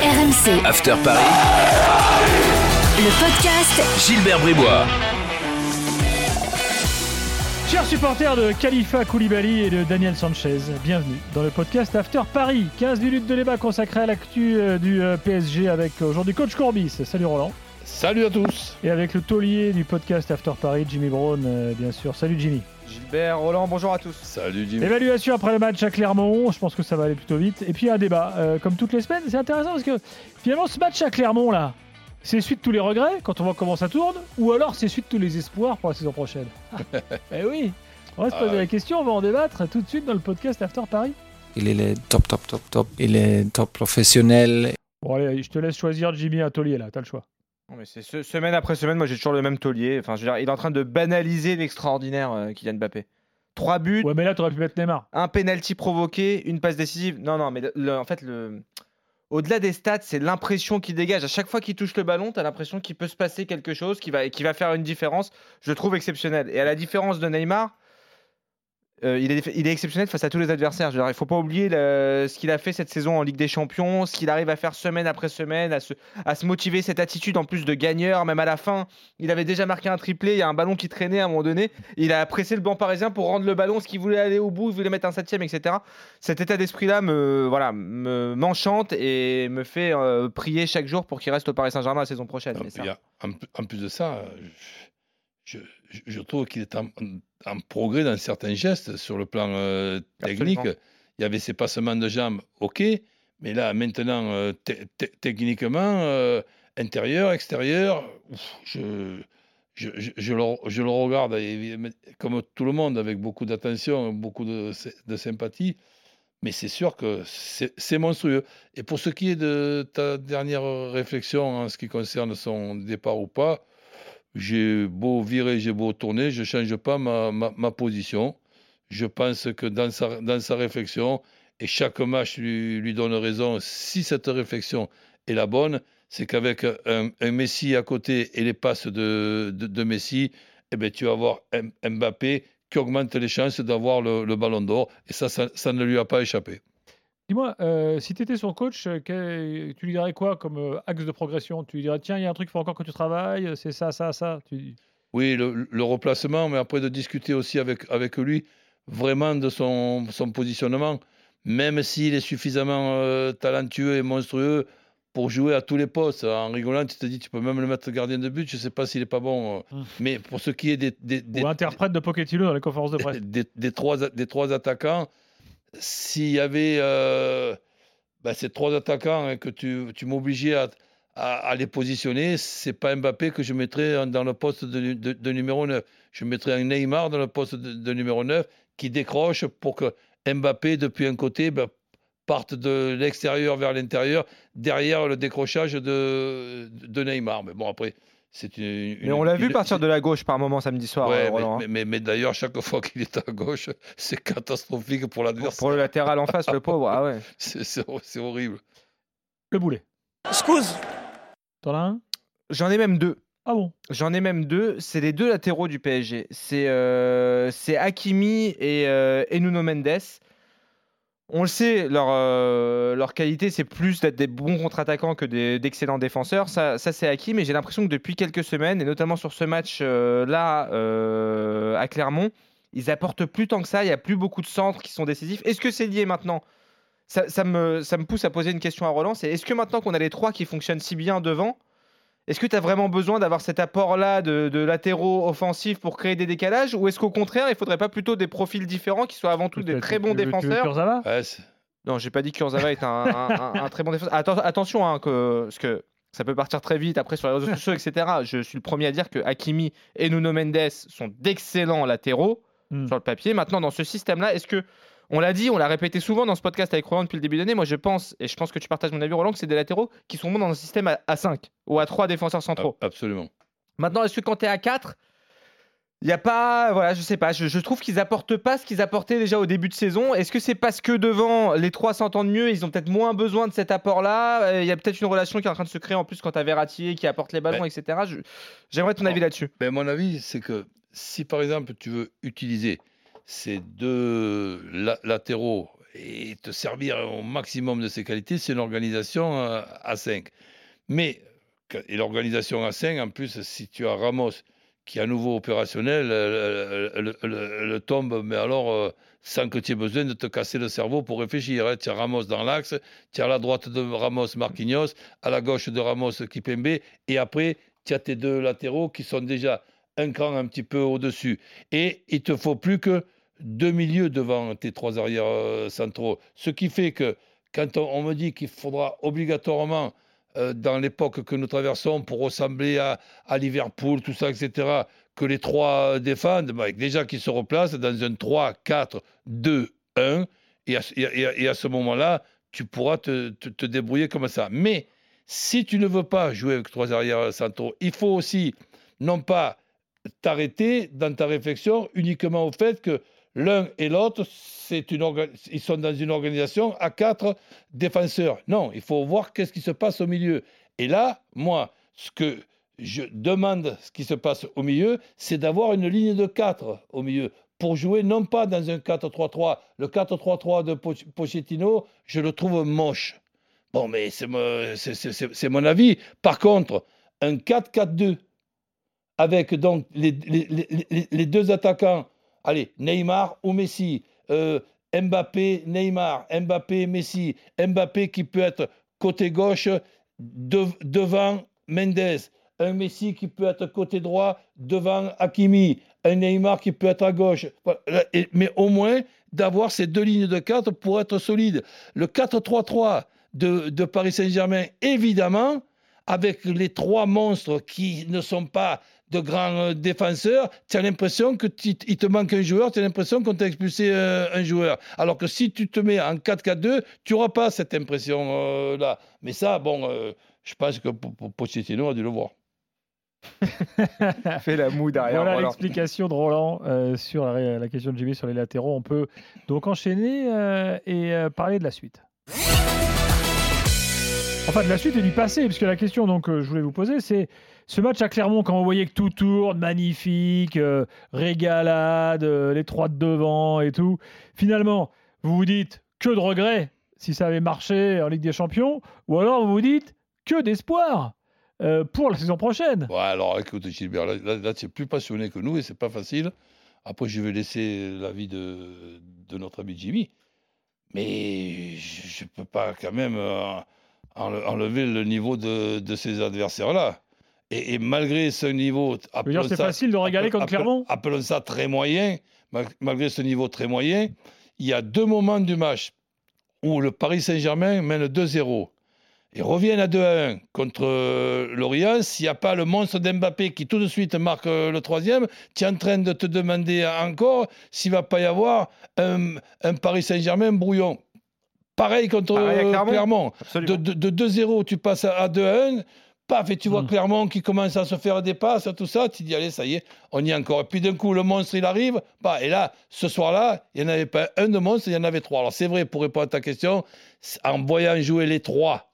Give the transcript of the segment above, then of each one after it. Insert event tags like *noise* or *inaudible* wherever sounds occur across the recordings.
RMC, After Paris. le podcast Gilbert Bribois. Chers supporters de Khalifa Koulibaly et de Daniel Sanchez, bienvenue dans le podcast After Paris. 15 minutes de débat consacré à l'actu euh, du euh, PSG avec euh, aujourd'hui coach Courbis. Salut Roland. Salut à tous. Et avec le taulier du podcast After Paris, Jimmy Brown, bien sûr. Salut Jimmy. Gilbert, Roland, bonjour à tous. Salut Jimmy. Évaluation après le match à Clermont, je pense que ça va aller plutôt vite. Et puis un débat, euh, comme toutes les semaines. C'est intéressant parce que finalement ce match à Clermont là, c'est suite de tous les regrets quand on voit comment ça tourne, ou alors c'est suite de tous les espoirs pour la saison prochaine? *laughs* eh oui, on va se Ah poser la question, on va en débattre tout de suite dans le podcast After Paris. Il est le top, top, top, top. Il est top professionnel. Bon allez, je te laisse choisir Jimmy un taulier là, t'as le choix. Non, mais c'est ce- semaine après semaine, moi j'ai toujours le même taulier. Enfin, je veux dire, il est en train de banaliser l'extraordinaire euh, Kylian Mbappé. Trois buts, Ouais mais là t'aurais pu mettre Neymar. un penalty provoqué, une passe décisive. Non, non, mais le- le- en fait, le... au-delà des stats, c'est l'impression qu'il dégage. À chaque fois qu'il touche le ballon, t'as l'impression qu'il peut se passer quelque chose, qui va, qui va faire une différence. Je trouve exceptionnel. Et à la différence de Neymar, euh, il, est, il est exceptionnel face à tous les adversaires. Je veux dire, il faut pas oublier le- ce qu'il a fait cette saison en Ligue des Champions, ce qu'il arrive à faire semaine après semaine, à se, à se motiver, cette attitude en plus de gagneur, même à la fin. Il avait déjà marqué un triplé, il y a un ballon qui traînait à un moment donné. Il a pressé le banc parisien pour rendre le ballon, ce qu'il voulait aller au bout, il voulait mettre un septième, etc. Cet état d'esprit-là me voilà me m'enchante et me fait euh, prier chaque jour pour qu'il reste au Paris Saint-Germain la saison prochaine. Non, ça- a- en, en plus de ça, je, je- je trouve qu'il est en, en progrès dans certains gestes sur le plan euh, technique. Il y avait ses passements de jambes, ok, mais là maintenant, euh, te- te- techniquement, euh, intérieur, extérieur, ouf, je, je, je- je le, je le regarde comme tout le monde avec beaucoup d'attention, beaucoup de, de sympathie. Mais c'est sûr que c'est monstrueux. Et pour ce qui est de ta dernière réflexion en ce qui concerne son départ ou pas, j'ai beau virer, j'ai beau tourner, je ne change pas ma, position. Je pense que dans sa, réflexion, et chaque match lui, donne raison, si cette réflexion est la bonne, c'est qu'avec un, Messi à côté et les passes de, de, Messi, eh ben, tu vas avoir Mbappé qui augmente les chances d'avoir le, ballon d'or. Et ça, ça ne lui a pas échappé. Dis-moi, euh, si tu étais son coach, euh, quel- tu lui dirais quoi comme euh, axe de progression? Tu lui dirais tiens, il y a un truc, il faut encore que tu travailles, c'est ça, ça, ça. Tu... Oui, le, le replacement, mais après de discuter aussi avec, avec lui vraiment de son, son positionnement, même s'il est suffisamment euh, talentueux et monstrueux pour jouer à tous les postes. En rigolant, tu te dis, tu peux même le mettre gardien de but, je ne sais pas s'il n'est pas bon. euh. Hum. Mais pour ce qui est des, des, des- Ou interprète de Pochettino dans les conférences de presse. *laughs* des, des trois, des trois attaquants, s'il y avait euh, ben, ces trois attaquants et que tu, tu m'obligeais à, les positionner, c'est pas Mbappé que je mettrais dans le poste de, numéro 9. Je mettrais un Neymar dans le poste de, numéro 9 qui décroche pour que Mbappé, depuis un côté, ben, parte de l'extérieur vers l'intérieur, derrière le décrochage de, de Neymar. Mais bon, après, c'est une. Mais on l'a vu une- partir de la gauche par moment samedi soir. Ouais, euh, mais, Roland, hein. mais, mais- mais d'ailleurs, chaque fois *laughs* qu'il est à gauche, c'est catastrophique pour l'adversaire. pour le latéral en face, le pauvre. Ah ouais. *laughs* C'est- C'est c'est horrible. Le boulet. T'en as un? J'en ai même deux. Ah bon? J'en ai même deux. C'est les deux latéraux du PSG. C'est euh, c'est Hakimi et, euh, et Nuno Mendes. On le sait, leur, euh, leur qualité, c'est plus d'être des bons contre-attaquants que d'excellents défenseurs. Ça, ça c'est acquis, mais j'ai l'impression que depuis quelques semaines, et notamment sur ce match-là à Clermont, ils apportent plus tant que ça. Il n'y a plus beaucoup de centres qui sont décisifs. Est-ce que c'est lié maintenant? Ça, ça me, ça me pousse à poser une question à Roland. C'est est-ce que maintenant qu'on a les trois qui fonctionnent si bien devant, est-ce que tu as vraiment besoin d'avoir cet apport-là de, de latéraux offensifs pour créer des décalages Ou est-ce qu'au contraire, il faudrait pas plutôt des profils différents qui soient avant tout des très bons tu veux- tu veux défenseurs Ouais, Non, j'ai pas dit que Kurzawa est un, un- un- un très bon défenseur. Atten- attention, hein, que, parce que ça peut partir très vite après sur les réseaux sociaux, etc. Je suis le premier à dire que Hakimi et Nuno Mendes sont d'excellents latéraux Hmm. sur le papier. Maintenant, dans ce système-là, est-ce que on l'a dit, on l'a répété souvent dans ce podcast avec Roland depuis le début de l'année. Moi, je pense, et je pense que tu partages mon avis, Roland, que c'est des latéraux qui sont bons dans un système à, à 5 ou à 3 défenseurs centraux. absolument. Maintenant, est-ce que quand tu es à 4, il n'y a pas. Voilà, je sais pas. Je, je trouve qu'ils apportent pas ce qu'ils apportaient déjà au début de saison. Est-ce que c'est parce que devant, les trois s'entendent mieux Ils ont peut-être moins besoin de cet apport-là? Euh, Il y a peut-être une relation qui est en train de se créer en plus quand tu as Verratti qui apporte les ballons, Ben- etc. J'aimerais ton avis là-dessus. Ben, mon avis, c'est que si par exemple tu veux utiliser ces deux la- latéraux et te servir au maximum de ses qualités, c'est une organisation euh, à 5. Mais, et l'organisation à 5, en plus, si tu as Ramos qui est à nouveau opérationnel, elle- elle- elle tombe, mais alors, euh, sans que tu aies besoin de te casser le cerveau pour réfléchir. hein. Tu as Ramos dans l'axe, tu as à la droite de Ramos Marquinhos, à la gauche de Ramos Kipembe, et après, tu as tes deux latéraux qui sont déjà un cran un petit peu au-dessus. Et il te faut plus que deux milieux devant tes trois arrières euh, centraux. Ce qui fait que quand on, me dit qu'il faudra obligatoirement, euh, dans l'époque que nous traversons, pour ressembler à, à Liverpool, tout ça, etc., que les trois défendent, bah, déjà qu'ils se replacent dans un 3, 4, 2, 1, et à, et à- à ce moment-là, tu pourras te, te- te débrouiller comme ça. Mais si tu ne veux pas jouer avec trois arrières centraux, il faut aussi non pas t'arrêter dans ta réflexion uniquement au fait que l'un et l'autre, ils sont dans une organisation à quatre défenseurs. Non, il faut voir qu'est-ce qui se passe au milieu. Et là, moi, ce que je demande, ce qui se passe au milieu, c'est d'avoir une ligne de 4 au milieu pour jouer non pas dans un 4-3-3. Le 4-3-3 de Poch- Pochettino, je le trouve moche. Bon, mais c'est mo- c'est- c'est- c'est- c'est mon avis. Par contre, un 4-4-2 avec donc les- les- les- les deux attaquants, allez, Neymar ou Messi, euh, Mbappé, Neymar, Mbappé, Messi, Mbappé qui peut être côté gauche de- devant Mendes, un Messi qui peut être côté droit devant Hakimi, un Neymar qui peut être à gauche. Mais au moins d'avoir ces deux lignes de 4 pour être solide. Le 4-3-3 de, de Paris Saint-Germain, évidemment, avec les trois monstres qui ne sont pas de grands euh, défenseurs, tu as l'impression qu'il te manque un joueur, tu as l'impression qu'on t'a expulsé euh, un joueur. Alors que si tu te mets en 4-4-2, tu n'auras pas cette impression-là. Mais ça, bon, euh, je pense que Po- Po- Pochettino a dû le voir. *laughs* Fait la moue derrière. Voilà l'explication de Roland euh, sur la, la question de Jimmy sur les latéraux. On peut donc enchaîner euh, et euh, parler de la suite. Enfin, de la suite et du passé, puisque la question donc euh, je voulais vous poser, c'est ce match à Clermont, quand vous voyez que tout tourne, magnifique, euh, régalade, euh, les trois de devant et tout, finalement, vous vous dites que de regrets si ça avait marché en Ligue des Champions, ou alors vous vous dites que d'espoir euh, pour la saison prochaine. Ouais, alors écoute, Gilbert, là, là, plus passionné que nous et c'est pas facile. Après, je vais laisser l'avis de, notre ami Jimmy. Mais je ne peux pas quand même enle- enlever le niveau de, de ces adversaires-là. Et, et malgré ce niveau. C'est ça- facile de régaler appel- Clermont. Appelons ça très moyen. mal- Malgré ce niveau très moyen, il y a deux moments du match où le Paris Saint-Germain mène 2-0 et reviennent à 2 à 1 contre euh, Lorient, s'il n'y a pas le monstre d'Mbappé qui tout de suite marque euh, le troisième, tu es en train de te demander encore s'il ne va pas y avoir un, un Paris Saint-Germain brouillon. Pareil contre Pareil euh, Clermont. De, de- de 2-0, tu passes à, à 2 à 1. Paf, et tu vois Mm. Clermont qui commence à se faire des passes, tout ça. Tu dis, allez, ça y est, on y est encore. Et puis d'un coup, le monstre, il arrive. Bah, et là, ce soir-là, il n'y en avait pas un de monstre, il y en avait trois. Alors, c'est vrai, pour répondre à ta question, en voyant jouer les trois,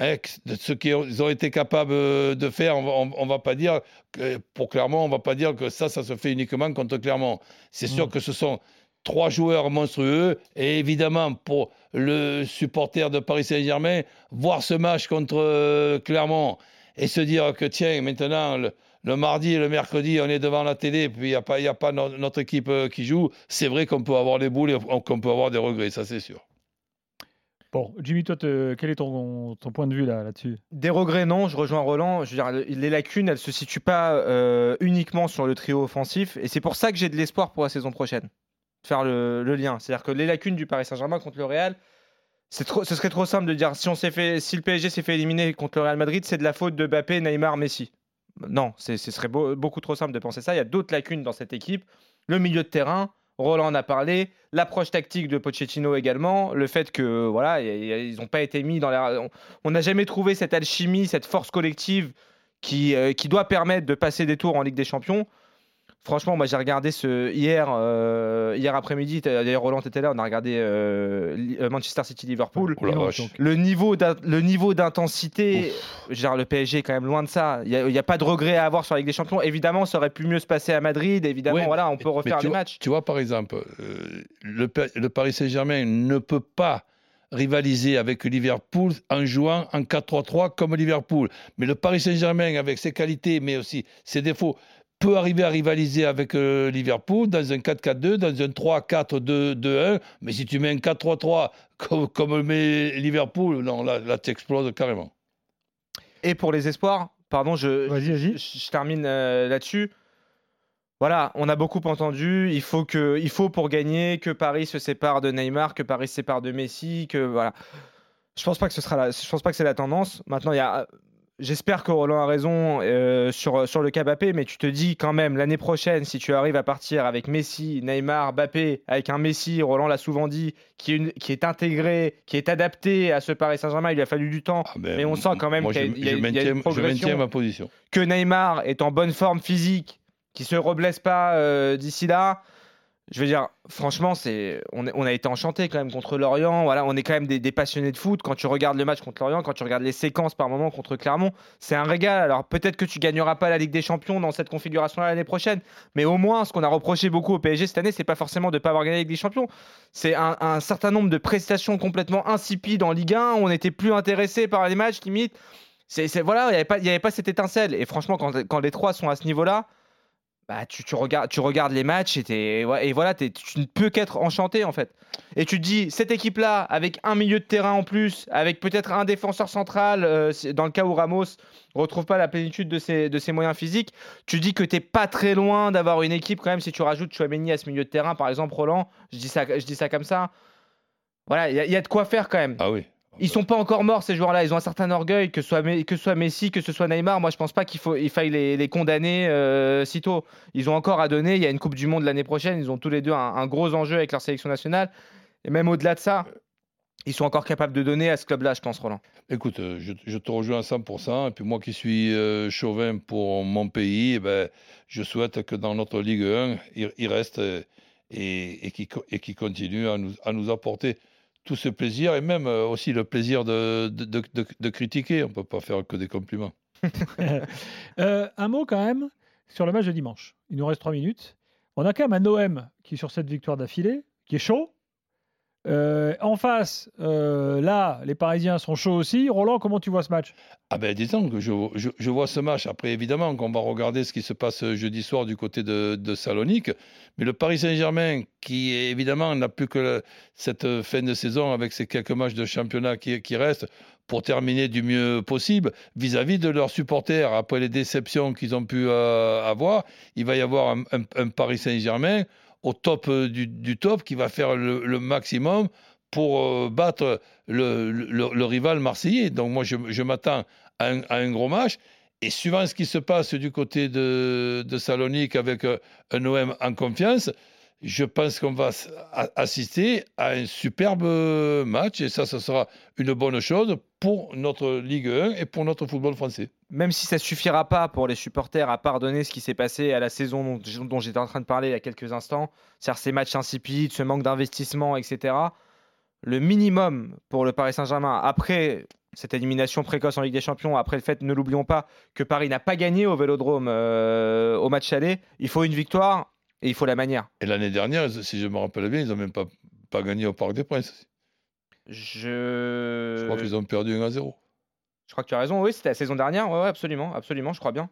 hein, ce qu'ils ont- été capables euh, de faire, on ne va pas dire, que, pour Clermont, on va pas dire que ça, ça se fait uniquement contre Clermont. C'est sûr Mm. que ce sont trois joueurs monstrueux. Et évidemment, pour le supporter de Paris Saint-Germain, voir ce match contre euh, Clermont et se dire que, tiens, maintenant, le, le mardi et le mercredi, on est devant la télé, puis il n'y a pas, y a pas no- notre équipe euh, qui joue, c'est vrai qu'on peut avoir des boules et qu'on peut avoir des regrets, ça c'est sûr. Bon, Jimmy, toi, te- quel est ton, ton point de vue là, là-dessus? Des regrets, non. Je rejoins Roland. Je veux dire, le- les lacunes, elles se situent pas euh, uniquement sur le trio offensif. Et c'est pour ça que j'ai de l'espoir pour la saison prochaine. Faire le, le lien. C'est-à-dire que les lacunes du Paris Saint-Germain contre le Real, ce serait trop simple de dire si, on fait, si le PSG s'est fait éliminer contre le Real Madrid, c'est de la faute de Mbappé, Neymar, Messi. Non, ce serait beau- beaucoup trop simple de penser ça. Il y a d'autres lacunes dans cette équipe. Le milieu de terrain, Roland en a parlé, l'approche tactique de Pochettino également, le fait que voilà, ils n'ont pas été mis dans la. On n'a jamais trouvé cette alchimie, cette force collective qui, euh, qui doit permettre de passer des tours en Ligue des Champions. Franchement, moi j'ai regardé ce hier, euh, hier après-midi. D'ailleurs, Roland était là. On a regardé euh, euh, Manchester City Liverpool. Oh Le niveau le niveau d'intensité, genre le PSG est quand même loin de ça. Il n'y a, pas de regret à avoir sur la Ligue des Champions. Évidemment, ça aurait pu mieux se passer à Madrid. Évidemment, Ouais, voilà, on peut refaire les vois- matchs. Tu vois, par exemple, euh, le, le Paris Saint-Germain ne peut pas rivaliser avec Liverpool en jouant en 4-3-3 comme Liverpool. Mais le Paris Saint-Germain, avec ses qualités, mais aussi ses défauts, peut arriver à rivaliser avec euh, Liverpool dans un 4-4-2, dans un 3-4-2-2-1. Mais si tu mets un 4-3-3 *laughs* comme, comme le met Liverpool, non, là, là tu exploses carrément. Et pour les espoirs, pardon, je termine euh, là-dessus. Voilà, on a beaucoup entendu. Il faut que, il faut pour gagner que Paris se sépare de Neymar, que Paris se sépare de Messi, que voilà. Je pense pas que ce sera la, je pense pas que c'est la tendance. Maintenant, il y a, j'espère que Roland a raison euh, sur sur le cas Mbappé, mais tu te dis quand même l'année prochaine, si tu arrives à partir avec Messi, Neymar, Mbappé, avec un Messi, Roland l'a souvent dit, qui est, une- qui est intégré, qui est adapté à ce Paris Saint-Germain, il lui a fallu du temps. Ah ben, Mais on sent quand même qu'il y y a une je maintiens ma position. que Neymar est en bonne forme physique, qui se reblesse pas euh, d'ici là. Je veux dire, franchement, c'est on, a été enchanté quand même contre Lorient. Voilà, on est quand même des, passionnés de foot. Quand tu regardes le match contre Lorient, quand tu regardes les séquences par moment contre Clermont, c'est un régal. Alors peut-être que tu gagneras pas la Ligue des Champions dans cette configuration l'année prochaine, mais au moins, ce qu'on a reproché beaucoup au PSG cette année, c'est pas forcément de pas avoir gagné la Ligue des Champions. C'est un, certain nombre de prestations complètement insipides en Ligue 1. On était plus intéressé par les matchs limite. C'est, voilà, il n'y avait, pas- cette étincelle. Et franchement, quand les trois sont à ce niveau-là, bah, tu, tu regardes, tu les matchs et, voilà, tu ne peux qu'être enchanté en fait. Et tu te dis, cette équipe-là, avec un milieu de terrain en plus, avec peut-être un défenseur central, euh, dans le cas où Ramos retrouve pas la plénitude de ses, de ses moyens physiques, tu dis que t'es pas très loin d'avoir une équipe quand même si tu rajoutes Chouameni à ce milieu de terrain, par exemple Roland, je dis ça, comme ça. Voilà, il y a de quoi faire quand même. Ah oui. Ils sont pas encore morts ces joueurs-là. Ils ont un certain orgueil, que ce soit, que soit Messi, que ce soit Neymar. Moi, je pense pas qu'il il faille les, les condamner euh, sitôt. Ils ont encore à donner. Il y a une Coupe du Monde l'année prochaine. Ils ont tous les deux un, gros enjeu avec leur sélection nationale. Et même au-delà de ça, ils sont encore capables de donner à ce club-là, je pense, Roland. Écoute, euh, je, te rejoins à 100%. Et puis moi qui suis euh, chauvin pour mon pays, eh ben, je souhaite que dans notre Ligue 1, il, il reste euh, et, et qu'il co- et continue à nous, à nous apporter tout ce plaisir et même euh, aussi le plaisir de, critiquer. On ne peut pas faire que des compliments. *laughs* Euh, un mot quand même sur le match de dimanche. Il nous reste 3 minutes. On a quand même un OM qui sur cette victoire d'affilée, qui est chaud. Euh, en face, euh, là, les Parisiens sont chauds aussi. Roland, comment tu vois ce match? Ah ben disons que je, je, vois ce match. Après, évidemment, qu'on va regarder ce qui se passe jeudi soir du côté de, de Salonique. Mais le Paris Saint-Germain, qui évidemment n'a plus que cette fin de saison avec ces quelques matchs de championnat qui, qui restent pour terminer du mieux possible vis-à-vis de leurs supporters. Après les déceptions qu'ils ont pu euh, avoir, il va y avoir un Paris Saint-Germain au top euh, du, top qui va faire le, maximum pour euh, battre le, le- rival marseillais. Donc moi, je, je m'attends à un, à un gros match. Et suivant ce qui se passe du côté de, de Salonique avec euh, un OM en confiance, je pense qu'on va assister à un superbe euh, match. Et ça, ce sera une bonne chose pour notre Ligue 1 et pour notre football français. Même si ça suffira pas pour les supporters à pardonner ce qui s'est passé à la saison dont, dont j'étais en train de parler il y a quelques instants, c'est-à-dire ces matchs insipides, ce manque d'investissement, etc. Le minimum pour le Paris Saint-Germain, après cette élimination précoce en Ligue des Champions, après le fait, ne l'oublions pas, que Paris n'a pas gagné au Vélodrome euh, au match aller, il faut une victoire et il faut la manière. Et l'année dernière, si je me rappelle bien, ils n'ont même pas, pas gagné au Parc des Princes. Je, Je crois qu'ils ont perdu 1 à 0. Je crois que tu as raison. Oui, c'était la saison dernière. Ouais, ouais, absolument, absolument, je crois bien.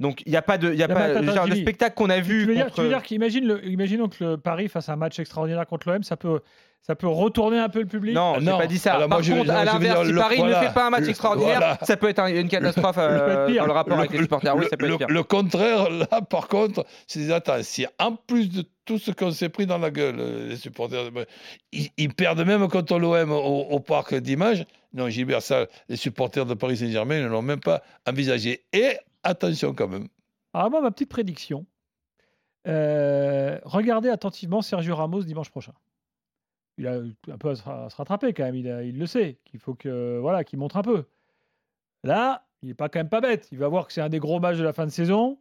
Donc il y a pas de, il y a Y a pas, pas- je veux attends, dire, le spectacle qu'on a tu vu dire, tu veux dire qu'imagine le, imaginons que le Paris fasse un match extraordinaire contre l'OM, ça peut, ça peut retourner un peu le public? Non, j'ai non. pas dit ça. Alors, Par moi, je- contre, à je l'inverse, si le- Paris voilà. ne fait pas un match extraordinaire, voilà. ça peut être un- une catastrophe *laughs* euh, être pire. dans le rapport avec les supporters. Oui, ça peut être le- pire. le contraire, là, par contre, c'est attends, si en plus de tout ce qu'on s'est pris dans la gueule, euh, les supporters, ben, ils, ils perdent même contre l'OM au, au parc d'image. Non, Gilbert, ça, les supporters de Paris Saint-Germain ne l'ont même pas envisagé. Et attention quand même. Alors moi, ma petite prédiction. Euh, regardez attentivement Sergio Ramos dimanche prochain. Il a un peu à se, rattraper quand même. Il, le sait qu'il faut que voilà, qu'il montre un peu. Là, il est pas quand même pas bête. Il va voir que c'est un des gros matchs de la fin de saison.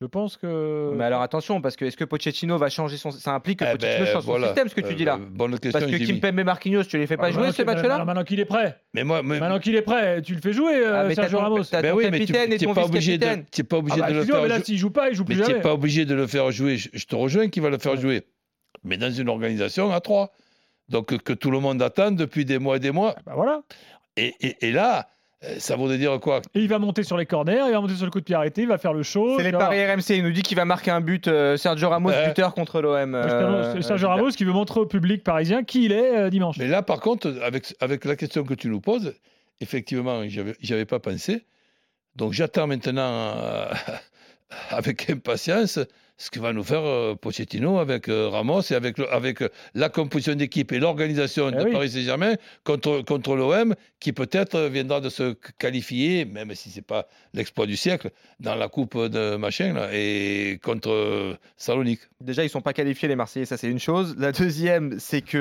Je pense que. Mais alors attention, parce que est-ce que Pochettino va changer son. Ça implique que Eh Pochettino ben, change son voilà. système, ce que tu Euh, dis là. euh, Bonne question, Parce que Jimmy. Kimpembe Marquinhos, tu les fais pas Ah, jouer maintenant ce qu'il- match-là maintenant- qu'il est prêt. Mais moi, mais- Maintenant qu'il est prêt, tu le fais jouer, euh, Ah, mais Sergio ton- Ramos. t'as ben ton oui, mais tu capitaine et n'es ton pas obligé de, vice-capitaine. t'es pas Ah obligé bah, de le excuse-moi, faire mais là, jouer. s'il joue pas, il joue plus Mais tu jamais. n'es pas obligé de le faire jouer. Je, te rejoins qu'il va le faire jouer. Mais dans une organisation à trois. Donc que, tout le monde attend depuis des mois et des mois. Bah voilà. Et, et- et là, ça voudrait dire quoi? Et il va monter sur les corners, il va monter sur le coup de pied arrêté, il va faire le show. C'est les paris RMC. Il nous dit qu'il va marquer un but. euh, Sergio Ramos, Ouais. buteur contre l'OM. Euh, C'est Sergio euh, Ramos qui veut montrer au public parisien qui il est euh, dimanche. Mais là, par contre, avec, avec la question que tu nous poses, effectivement, j'y avais- pas pensé. Donc j'attends maintenant euh, *laughs* avec impatience ce que va nous faire euh, Pochettino avec euh, Ramos et avec, le- avec euh, la composition d'équipe et l'organisation Eh de oui. Paris Saint-Germain contre, contre l'OM qui peut-être viendra de se qualifier, même si c'est pas l'exploit du siècle, dans la coupe de machin là, et contre euh, Salonique. Déjà, ils sont pas qualifiés les Marseillais, ça c'est une chose. La deuxième, c'est que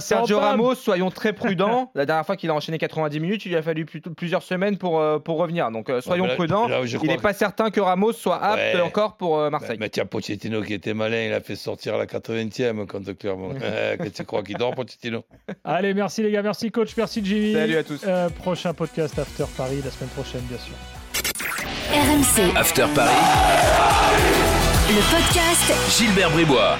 Sergio. Ramos, soyons très prudents. *laughs* La dernière fois qu'il a enchaîné 90 minutes, il lui a fallu plusieurs semaines pour, euh, pour revenir. Donc euh, soyons là- prudents. là, il n'est que- pas certain que Ramos soit apte Ouais. encore pour euh, Marseille. Mais tiens, Pochettino qui était malin, il a fait sortir à la 80e contre Clermont. *laughs* Que tu crois qu'il dort, Pochettino? Allez, merci les gars, merci coach, merci Jimmy. Salut à tous. Euh, prochain podcast After Paris la semaine prochaine, bien sûr. RMC, After Paris, le podcast Gilbert Bribois.